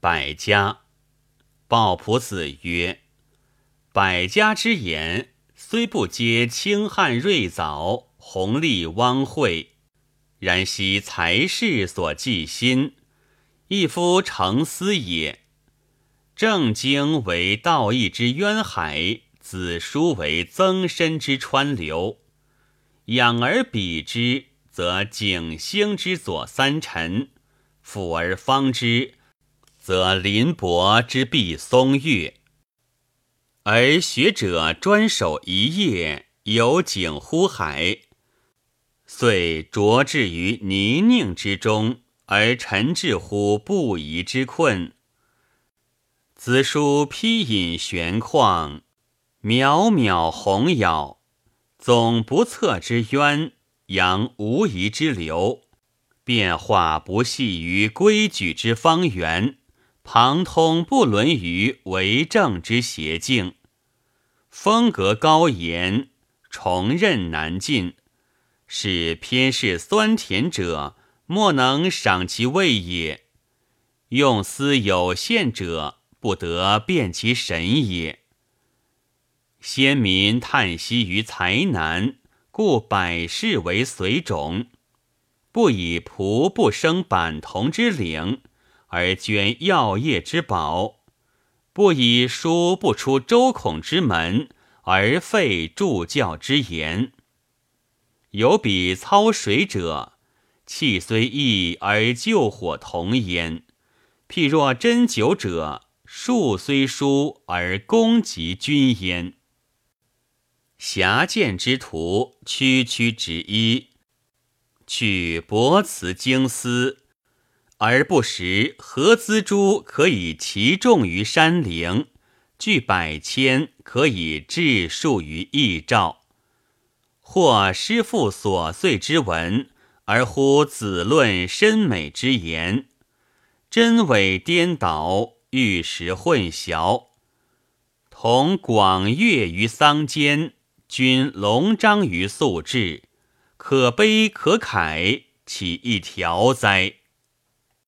百家。鲍仆子曰：“百家之言，虽不皆清汉瑞藻、弘历汪慧，然悉才士所寄心，一夫成思也。正经为道义之渊海，子书为增深之川流。仰而比之，则景星之左三辰；俯而方之。”则林伯之必松月，而学者专守一业，有景乎海，遂着置于泥泞之中，而沉滞乎不移之困。子书披隐悬旷，渺渺鸿杳，总不测之渊，扬无遗之流，变化不系于规矩之方圆。旁通不沦于为政之邪径，风格高严，重任难尽，使偏嗜酸甜者莫能赏其味也；用思有限者不得辨其神也。先民叹息于才难，故百世为随种，不以仆不生板铜之领。而捐药业之宝，不以书不出周孔之门，而废助教之言。有比操水者，气虽异而救火同焉；譬若针灸者，术虽疏而攻及君焉。狭见之徒，区区指一，取博辞经思。而不识何资珠可以其重于山陵，聚百千可以治数于亿兆。或师父琐碎之文，而乎子论深美之言，真伪颠倒，玉石混淆。同广乐于桑间，均龙章于素质，可悲可慨，岂一条哉？